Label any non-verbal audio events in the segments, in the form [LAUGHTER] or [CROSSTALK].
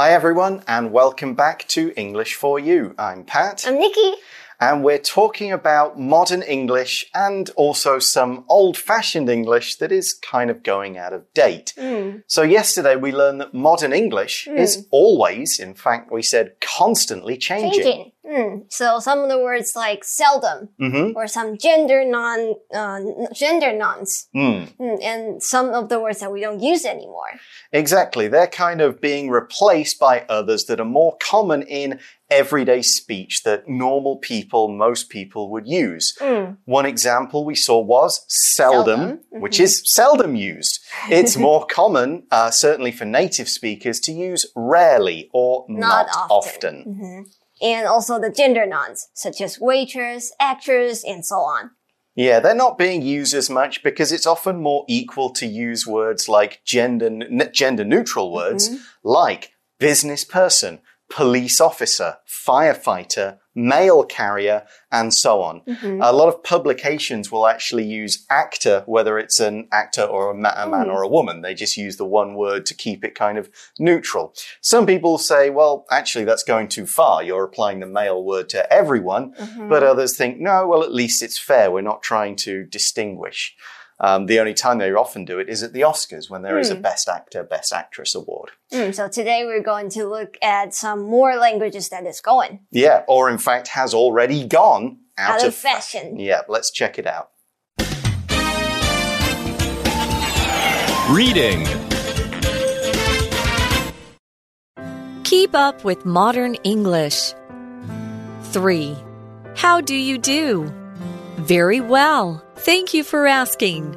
Hi, everyone, and welcome back to English for You. I'm Pat. I'm Nikki. And we're talking about modern English and also some old fashioned English that is kind of going out of date. Mm. So, yesterday we learned that modern English is always, in fact, we said constantly changing. Changing. Mm. So some of the words like seldom Mhm. or some gender non uh, gender nouns, Mm, Mm, and some of the words that we don't use anymore. exactly. They're kind of being replaced by others that are more common in everyday speech that normal people, most people would use. Mm. One example we saw was seldom, Seldom, which is seldom used. [LAUGHS] It's more common, uh, certainly for native speakers, to use rarely or not, Not often. often. Mhm. And also the gender nouns such as waitress, actress, and so on. Yeah, they're not being used as much because it's often more equal to use words like gender, gender neutral words mm-hmm. like business person, police officer, firefighter, mail carrier, and so on. Mm-hmm. A lot of publications will actually use actor, whether it's an actor or a, ma- a man mm. or a woman. They just use the one word to keep it kind of neutral. Some people say, well, actually, that's going too far. You're applying the male word to everyone. Mm-hmm. But others think, no, well, at least it's fair. We're not trying to distinguish. Um, the only time they often do it is at the Oscars when there is a Best Actor, Best Actress award. Mm, so today we're going to look at some more languages that is going Yeah, or in fact has already gone out, out of fashion. Yeah, let's check it out. Reading. Keep up with modern English. 3. How do you do? Very well. Thank you for asking.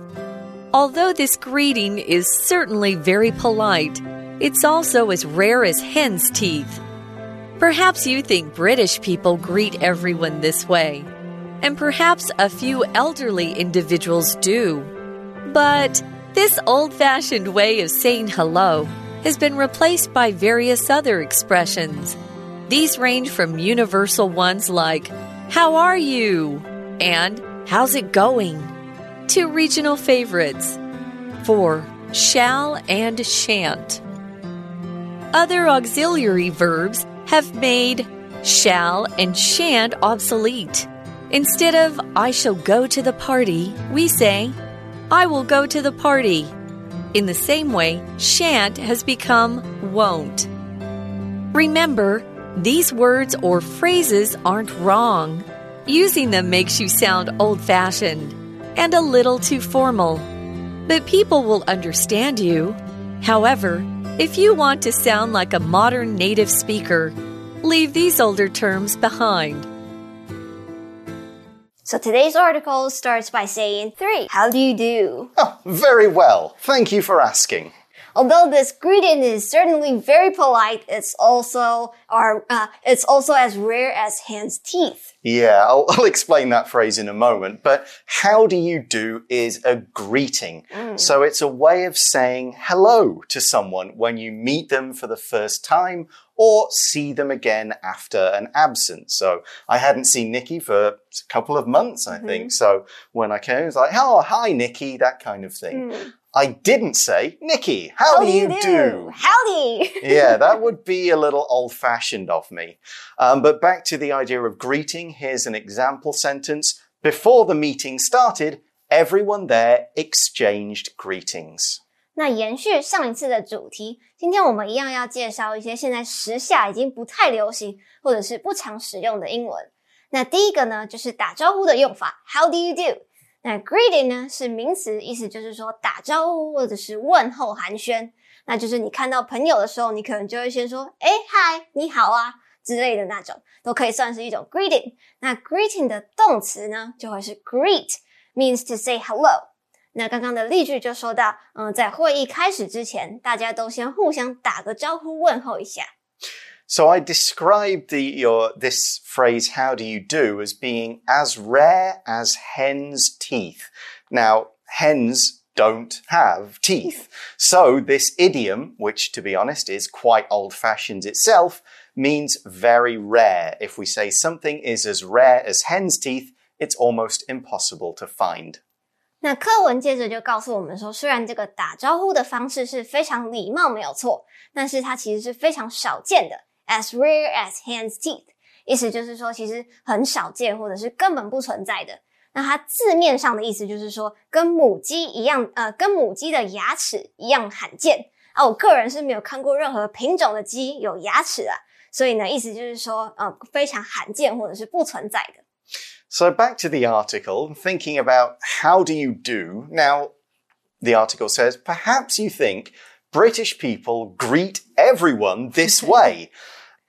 Although this greeting is certainly very polite, it's also as rare as hen's teeth. Perhaps you think British people greet everyone this way, and perhaps a few elderly individuals do. But this old fashioned way of saying hello has been replaced by various other expressions. These range from universal ones like, How are you? and How's it going? to regional favorites. 4. Shall and shan't. Other auxiliary verbs have made shall and shan't obsolete. Instead of I shall go to the party, we say I will go to the party. In the same way, shan't has become won't. Remember, these words or phrases aren't wrong. Using them makes you sound old fashioned and a little too formal. But people will understand you. However, if you want to sound like a modern native speaker, leave these older terms behind. So today's article starts by saying three. How do you do? Oh, very well. Thank you for asking. Although this greeting is certainly very polite, it's also are uh, it's also as rare as hen's teeth. Yeah, I'll, [LAUGHS] I'll explain that phrase in a moment. But how do you do is a greeting. Mm. So it's a way of saying hello to someone when you meet them for the first time or see them again after an absence. So I hadn't seen Nikki for a couple of months, I think. Mm-hmm. So when I came, it was like, oh, hi, Nikki, that kind of thing. Mm. I didn't say, Nikki, how, do, you do? Howdy. [LAUGHS] yeah, that would be a little old fashioned of me. Um, but back to the idea of greeting, here's an example sentence. Before the meeting started, everyone there exchanged greetings. 那延续上一次的主题，今天我们一样要介绍一些现在时下已经不太流行或者是不常使用的英文。那第一个呢，就是打招呼的用法，How do you do？ 那 greeting 呢是名词，意思就是说打招呼或者是问候寒暄。那就是你看到朋友的时候，你可能就会先说，哎嗨，你好啊之类的那种，都可以算是一种 greeting。那 greeting 的动词呢，就会是 greet，means to say hello。那刚刚的例句就说到，嗯，在会议开始之前，大家都先互相打个招呼，问候一下。So I described the your this phrase how do you do as being as rare as hen's teeth. Now, hens don't have teeth. So this idiom, which to be honest is quite old-fashioned itself, means very rare. If we say something is as rare as hen's teeth, it's almost impossible to find. 那课文接着就告诉我们说，虽然这个打招呼的方式是非常礼貌，没有错，但是它其实是非常少见的 ，as rare as hen's teeth，意思就是说其实很少见，或者是根本不存在的。那它字面上的意思就是说，跟母鸡一样，呃，跟母鸡的牙齿一样罕见啊。我个人是没有看过任何品种的鸡有牙齿啊，所以呢，意思就是说，呃，非常罕见或者是不存在的。So back to the article, thinking about how do you do. Now, the article says, perhaps you think British people greet everyone this way, [LAUGHS]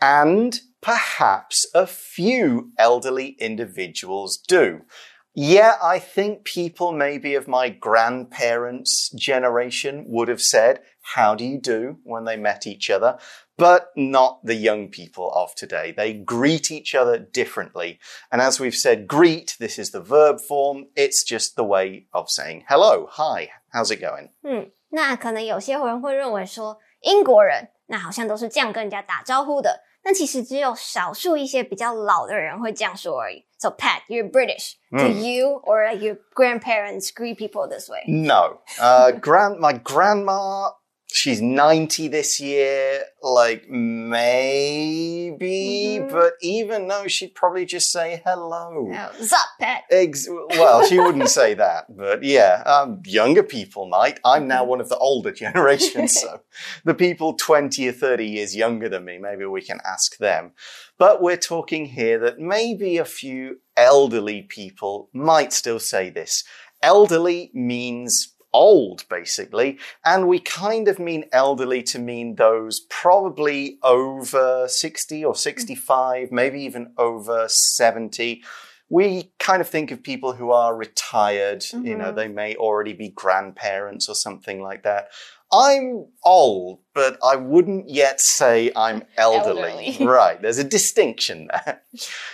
and perhaps a few elderly individuals do. Yeah, I think people maybe of my grandparents' generation would have said, How do you do when they met each other? But not the young people of today. They greet each other differently. And as we've said, greet, this is the verb form. It's just the way of saying hello, hi, how's it going? 嗯，那可能有些人会认为说，英国人那好像都是这样跟人家打招呼的。 那其实只有少数一些比较老的人会这样说而已。So Pat, you're British. Do you or your grandparents greet people this way? No. Uh, grand, [LAUGHS] my grandma she's 90 this year, like maybe, Mhm. but even though she'd probably just say hello. Oh, Sup, Pat? Ex- well, she wouldn't say that, but yeah, um, younger people might. I'm now one of the older [LAUGHS] generation, so the people 20 or 30 years younger than me, maybe we can ask them. But we're talking here that maybe a few elderly people might still say this. Elderly means old, basically. And we kind of mean elderly to mean those probably over 60 or 65, maybe even over 70. We kind of think of people who are retired, you know, Mhm. they may already be grandparents or something like that. I'm old, but I wouldn't yet say I'm elderly. Elderly. [LAUGHS] right, there's a distinction there.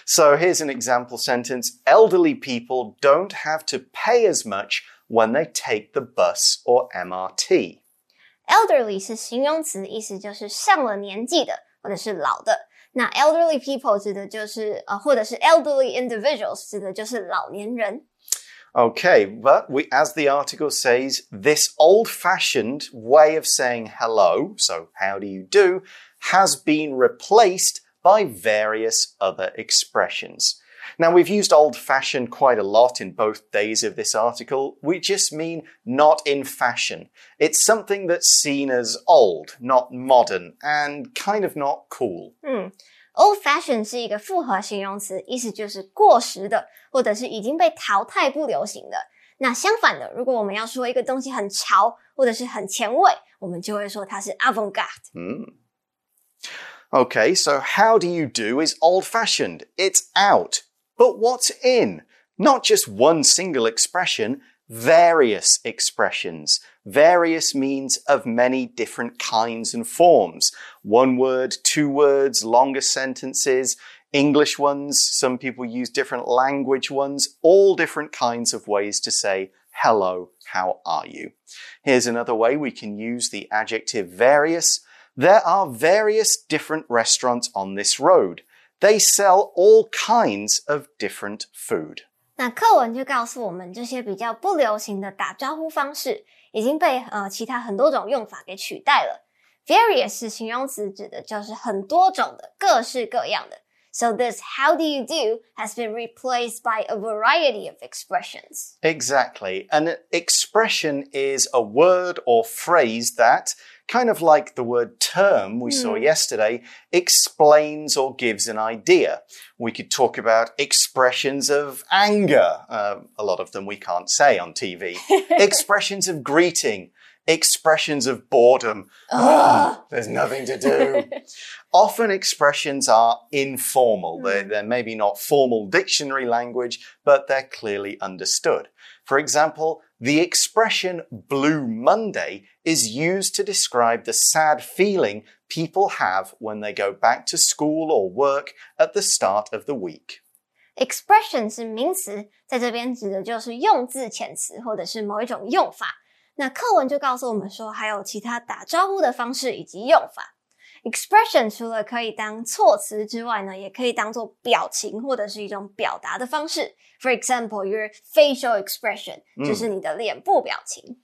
So here's an example sentence Elderly people don't have to pay as much when they take the bus or MRT. Elderly 是形容词，意思就是上了年纪的或者是老的。那 elderly people 指的就是呃，或者是 elderly individuals 指的就是老年人。 Okay, but we, as the article says, this old fashioned way of saying hello, so how do you do, has been replaced by various other expressions. Now, we've used old fashioned quite a lot in both days of this article. We just mean not in fashion. It's something that's seen as old, not modern, and kind of not cool. 嗯，old fashion 是一个复合形容词，意思就是过时的，或者是已经被淘汰、不流行的。那相反的，如果我们要说一个东西很潮，或者是很前卫，我们就会说它是 avant-garde。 Hmm. Okay, so how do you do is old fashioned. It's out. But what's in? Not just one single expression, various expressions. Various means of many different kinds and forms. One word, two words, longer sentences, English ones, some people use different language ones, all different kinds of ways to say, hello, how are you? Here's another way we can use the adjective various. There are various different restaurants on this road. They sell all kinds of different food. 那课文就告诉我们，这些比较不流行的打招呼方式已经被呃其他很多种用法给取代了。Various 是形容词，指的就是很多种的、各式各样的。So this "How do you do" has been replaced by a variety of expressions. Exactly. An expression is a word or phrase that, kind of like the word term we saw Hmm. yesterday, explains or gives an idea. We could talk about expressions of anger. Uh, a lot of them we can't say on TV. [LAUGHS] expressions of greeting. Expressions of boredom. [GASPS] There's nothing to do. [LAUGHS] Often expressions are informal. They're, they're maybe not formal dictionary language, but they're clearly understood. For example, the expression Blue Monday is used to describe the sad feeling people have when they go back to school or work at the start of the week. Expression 是名词，在这边指的就是用字遣词或者是某一种用法。那课文就告诉我们说，还有其他打招呼的方式以及用法。 Expression 除了可以当措辞之外呢，也可以当做表情或者是一种表达的方式。For example, your facial expression 就是你的脸部表情。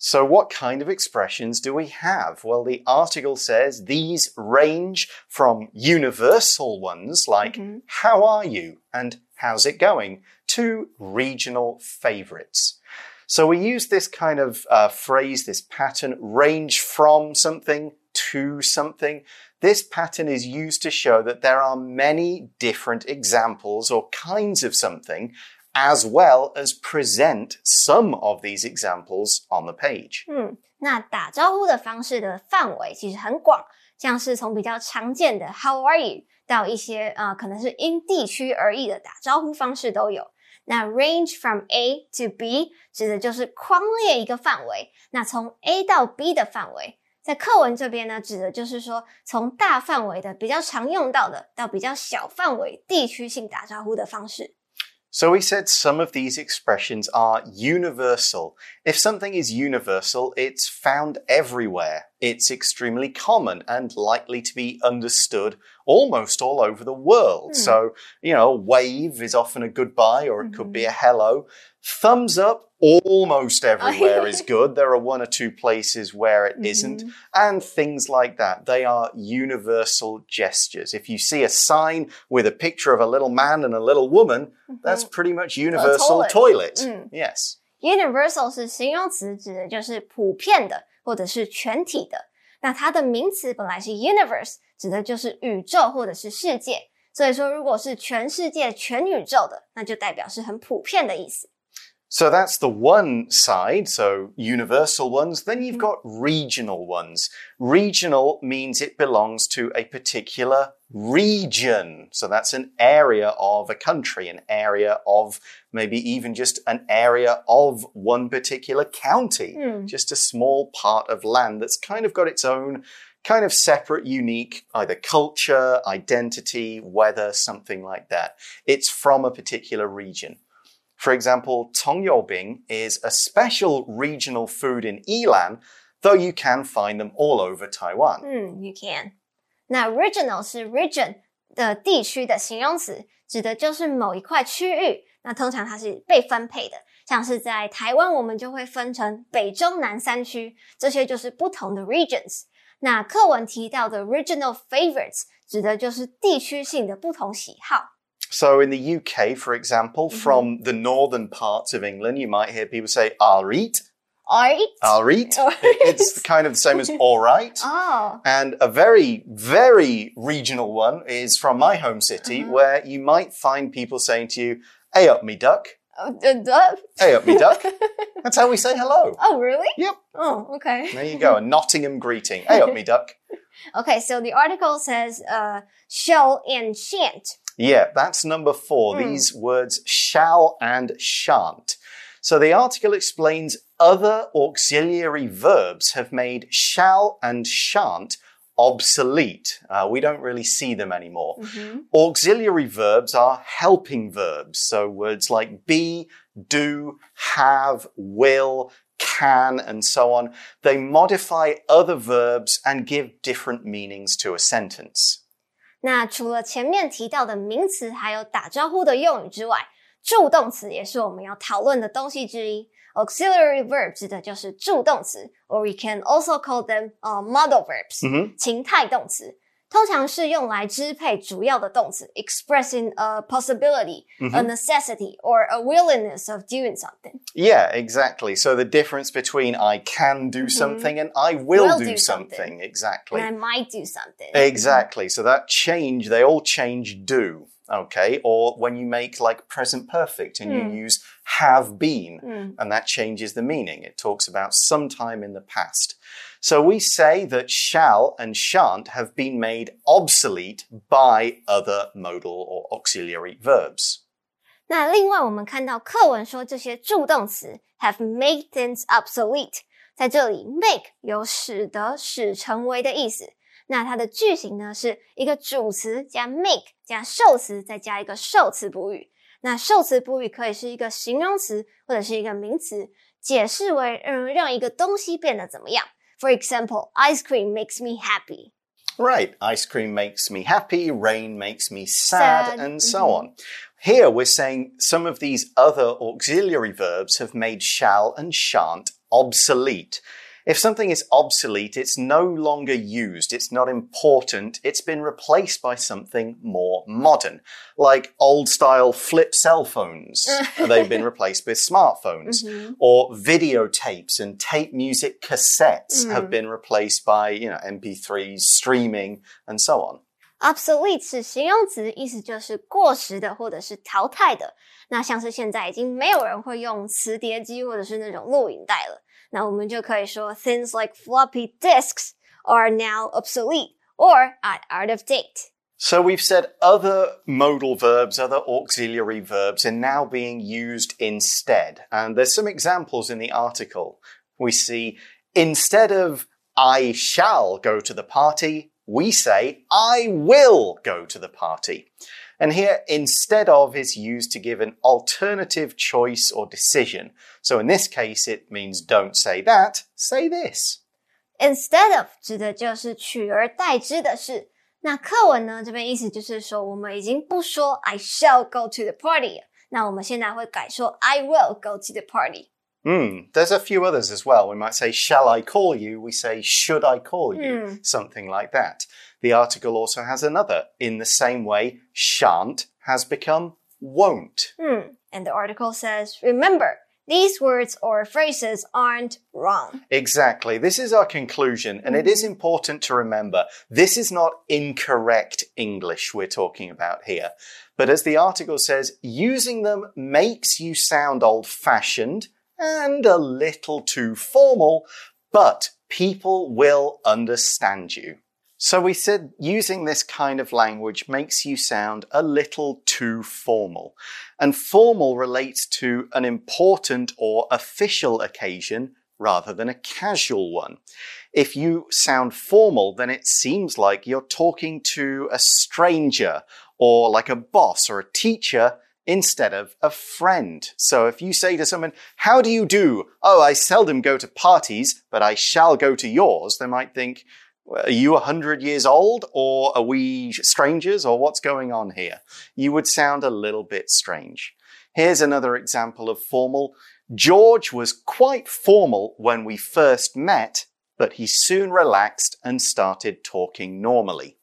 So, what kind of expressions do we have? Well, the article says these range from universal ones like how are you and how's it going to regional favorites. So, we use this kind of uh, phrase, this pattern, range from something to something. This pattern is used to show that there are many different examples or kinds of something as well as present some of these examples on the page. 嗯，那打招呼的方式的范围其实很广，像是从比较常见的 How are you 到一些呃可能是因地区而异的打招呼方式都有。那 range from A to B 指的就是框列一个范围，那从 A 到 B 的范围。 在课文这边呢，指的就是说，从大范围的比较常用到的，到比较小范围地区性打招呼的方式。 So we said some of these expressions are universal. If something is universal, it's found everywhere. It's extremely common and likely to be understood almost all over the world. So, you know, a wave is often a goodbye or it could be a hello. Thumbs up almost everywhere [LAUGHS] is good. There are one or two places where it not and things like that. They are universal gestures. If you see a sign with a picture of a little man and a little woman, that's pretty much universal toilet. toilet. Mm. Yes. Universal 是形容词，指的就是普遍的或者是全体的。那它的名词本来是 universe，指的就是宇宙或者是世界。所以说，如果是全世界、全宇宙的，那就代表是很普遍的意思。 So that's the one side, so universal ones. Then you've mm-hmm. got regional ones. Regional means it belongs to a particular region. So that's an area of a country, an area of maybe even just an area of one particular county, hmm. just a small part of land that's kind of got its own kind of separate, unique, either culture, identity, weather, something like that. It's from a particular region. For example, Tongyobing is a special regional food in Yilan, though you can find them all over Taiwan. 嗯，you can。那 regional 是 region 的地区的形容词，指的就是某一块区域。那通常它是被分配的，像是在台湾，我们就会分成北、中、南三区，这些就是不同的 regions。那课文提到的 regional favorites 指的就是地区性的不同喜好。 so in the UK, for example, mm -hmm. from the northern parts of England, you might hear people say I'll eat. I'll eat." Oh. It's kind of the same as [LAUGHS] all right. Ah. And a very, very regional one is from my home city, mm-hmm. where you might find people saying to you, "Hey up, me duck." Oh, hey up, me duck. [LAUGHS] That's how we say hello. Oh, really? Yep. Oh, okay. There you go, a Nottingham greeting. Hey up, me duck. [LAUGHS] Okay, so the article says uh, shall and shan't yeah, that's number four. These words shall and shan't. So the article explains other auxiliary verbs have made shall and shan't obsolete. Uh, we don't really see them anymore. Auxiliary verbs are helping verbs. So words like be, do, have, will, can, and so on. They modify other verbs and give different meanings to a sentence. 那除了前面提到的名词，还有打招呼的用语之外，助动词也是我们要讨论的东西之一。Auxiliary verb 指的就是助动词，or we can also call them 呃、model verbs，、嗯情态动词。通常是用来支配主要的动词，expressing a possibility, a necessity, or a willingness of doing something. Yeah, exactly. So the difference between I can do something and I will, Will do, do something. something. Exactly. And I might do something. Exactly. So that change, they all change do. Okay. Or when you make like present perfect and you use have been, and that changes the meaning. It talks about some time in the past. So we say that shall and shan't have been made obsolete by other modal or auxiliary verbs. 那另外，我们看到课文说这些助动词 have made things obsolete，在这里 make 有使得、使成为的意思。那它的句型呢是一个主词加 make 加受词，再加一个受词补语。那受词补语可以是一个形容词或者是一个名词，解释为嗯让一个东西变得怎么样。For example, ice cream makes me happy. Right. Ice cream makes me happy, rain makes me sad, Sad, and so mm-hmm. on. Here we're saying some of these other auxiliary verbs have made shall and shan't obsolete. If something is obsolete, it's no longer used, it's not important, it's been replaced by something more modern, like old style flip cell phones. They've been replaced [LAUGHS] with smartphones. Or videotapes and tape music cassettes have been replaced by, you know, MP3s, streaming, and so on. obsolete 是形容词，意思就是过时的或者是淘汰的。那像是现在已经没有人会用磁碟机或者是那种录影带了， 那我们就可以说 things like floppy disks are now obsolete or are out of date. So we've said other modal verbs, other auxiliary verbs are now being used instead. And there's some examples in the article. We see instead of I shall go to the party, we say I will go to the party. And here, instead of is used to give an alternative choice or decision. So in this case, it means don't say that, say this. Instead of 指的就是取而代之的事。那课文呢这边意思就是说，我们已经不说 I shall go to the party 了，那我们现在会改说 I will go to the party。 Hmm, there's a few others as well. We might say, Shall I call you? We say, Should I call you? Something like that. The article also has another. In the same way, shan't has become won't. Hmm. And the article says, remember, these words or phrases aren't wrong. Exactly. This is our conclusion, and it is important to remember this is not incorrect English we're talking about here. But as the article says, using them makes you sound old fashioned and a little too formal, but people will understand you. So we said using this kind of language makes you sound a little too formal. And formal relates to an important or official occasion rather than a casual one. If you sound formal, then it seems like you're talking to a stranger or like a boss or a teacher instead of a friend. So if you say to someone, How do you do? Oh, I seldom go to parties, but I shall go to yours, they might think, Are you a hundred years old, or are we strangers, or what's going on here? You would sound a little bit strange. Here's another example of formal. George was quite formal when we first met, but he soon relaxed and started talking normally.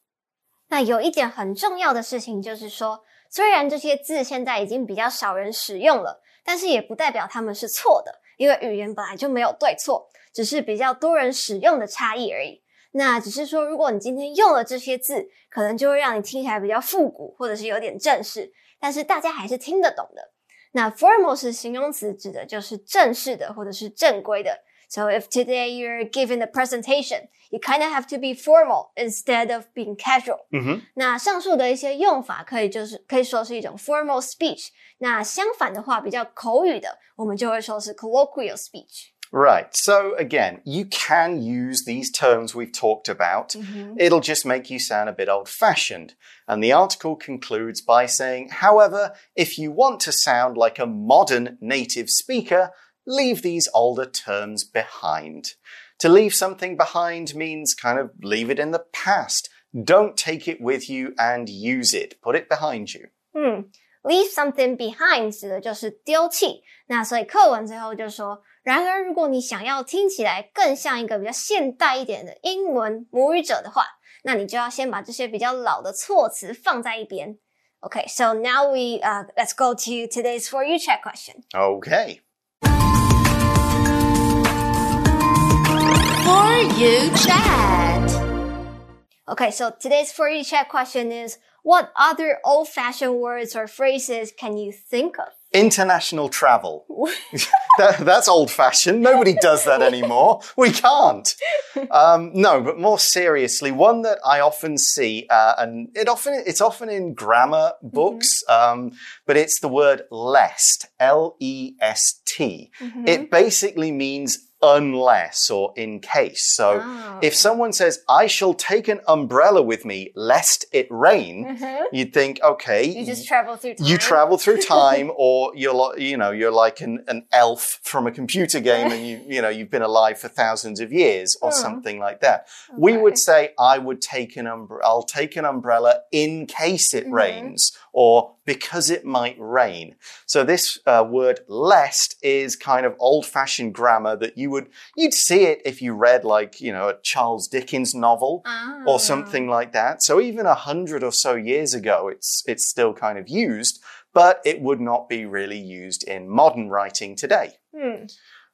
那有一点很重要的事情就是说，虽然这些字现在已经比较少人使用了，但是也不代表它们是错的，因为语言本来就没有对错，只是比较多人使用的差异而已。 那只是说，如果你今天用了这些字，可能就会让你听起来比较复古，或者是有点正式，但是大家还是听得懂的。那 formal 是形容词，指的就是正式的或者是正规的。So if today you're giving a presentation, you kind of have to be formal instead of being casual. 嗯哼。那上述的一些用法可以就是可以说是一种 formal speech。那相反的话，比较口语的，我们就会说是 colloquial speech。Right. So again, you can use these terms we've talked about. It'll just make you sound a bit old fashioned. And the article concludes by saying, however, if you want to sound like a modern native speaker, leave these older terms behind. To leave something behind means kind of leave it in the past. Don't take it with you and use it. Put it behind you. 嗯，leave something behind 指的就是丢弃。那所以课文最后就说， 然而如果你想要听起来更像一个比较现代一点的英文母语者的话，那你就要先把这些比较老的措辞放在一边。Okay, so now we uh, let's go to today's for you check question. Okay. For you chat. Okay, so today's for you check question is what other old fashioned words or phrases can you think of? International travel. [LAUGHS] [LAUGHS] that, that's old fashioned. Nobody does that anymore. We can't. Um, no, but more seriously, one that I often see, uh, and it often it's often in grammar books, um, but it's the word lest. L E S T. It basically means unless or in case. So Oh. if someone says, I shall take an umbrella with me lest it rain, Mhm. you'd think, okay, You just travel through time. you travel through [LAUGHS] time or you're you know you're like an, an elf from a computer game [LAUGHS] and you you know you've been alive for thousands of years or Hmm. something like that we would say i would take an umbrella i'll take an umbrella in case it Mhm. rains or because it might rain so this uh, word lest is kind of old fashioned grammar that you would you'd see it if you read like you know a charles dickens novel Ah. or something like that. So even a hundred or so years ago, it's it's still kind of used, but it would not be really used in modern writing today. Hmm.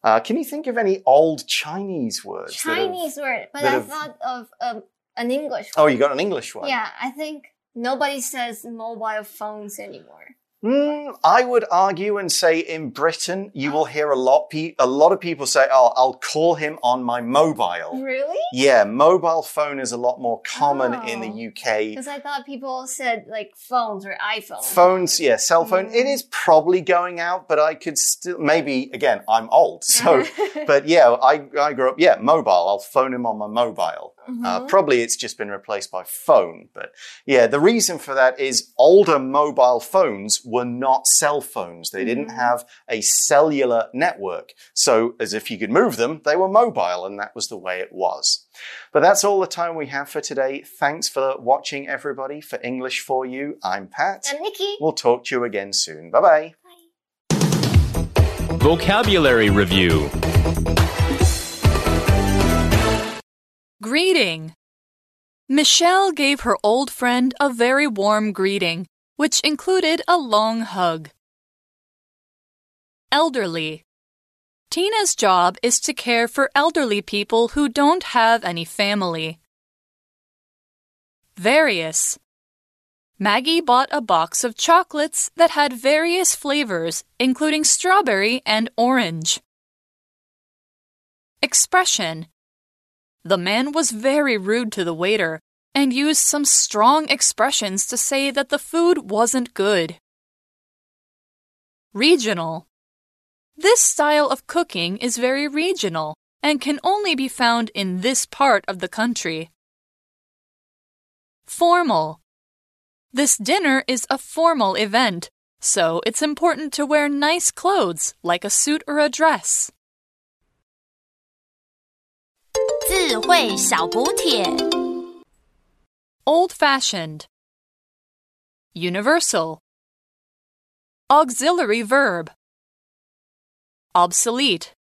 Uh, can you think of any old Chinese words? that have- Chinese word, but I have- thought of um, an English oh, one. you got an English one. Yeah, I think nobody says mobile phones anymore. Hmm, I would argue and say in Britain, you will hear a lot. Pe- a lot of people say, "Oh, I'll call him on my mobile." Really? Yeah, mobile phone is a lot more common in the Oh. UK. Because I thought people said like phones or iPhones. Phones, yeah, cell phone. It Mm. is probably going out, but I could still maybe again. I'm old, so [LAUGHS] but yeah, I I grew up. Yeah, mobile. I'll phone him on my mobile. Uh, Mhm. probably it's just been replaced by phone, but yeah, the reason for that is older mobile phones were not cell phones. They didn't Mhm. have a cellular network, so as if you could move them, they were mobile, and that was the way it was. But that's all the time we have for today. Thanks for watching, everybody. For English for You, I'm Pat. And Nikki. We'll talk to you again soon. Bye bye. Vocabulary Review Greeting. Michelle gave her old friend a very warm greeting, which included a long hug. Elderly. Tina's job is to care for elderly people who don't have any family. Various. Maggie bought a box of chocolates that had various flavors, including strawberry and orange. Expression. The man was very rude to the waiter and used some strong expressions to say that the food wasn't good. Regional. This style of cooking is very regional and can only be found in this part of the country. Formal. This dinner is a formal event, so it's important to wear nice clothes like a suit or a dress. 智慧小补帖。 Old fashioned. Universal. Auxiliary verb. Obsolete.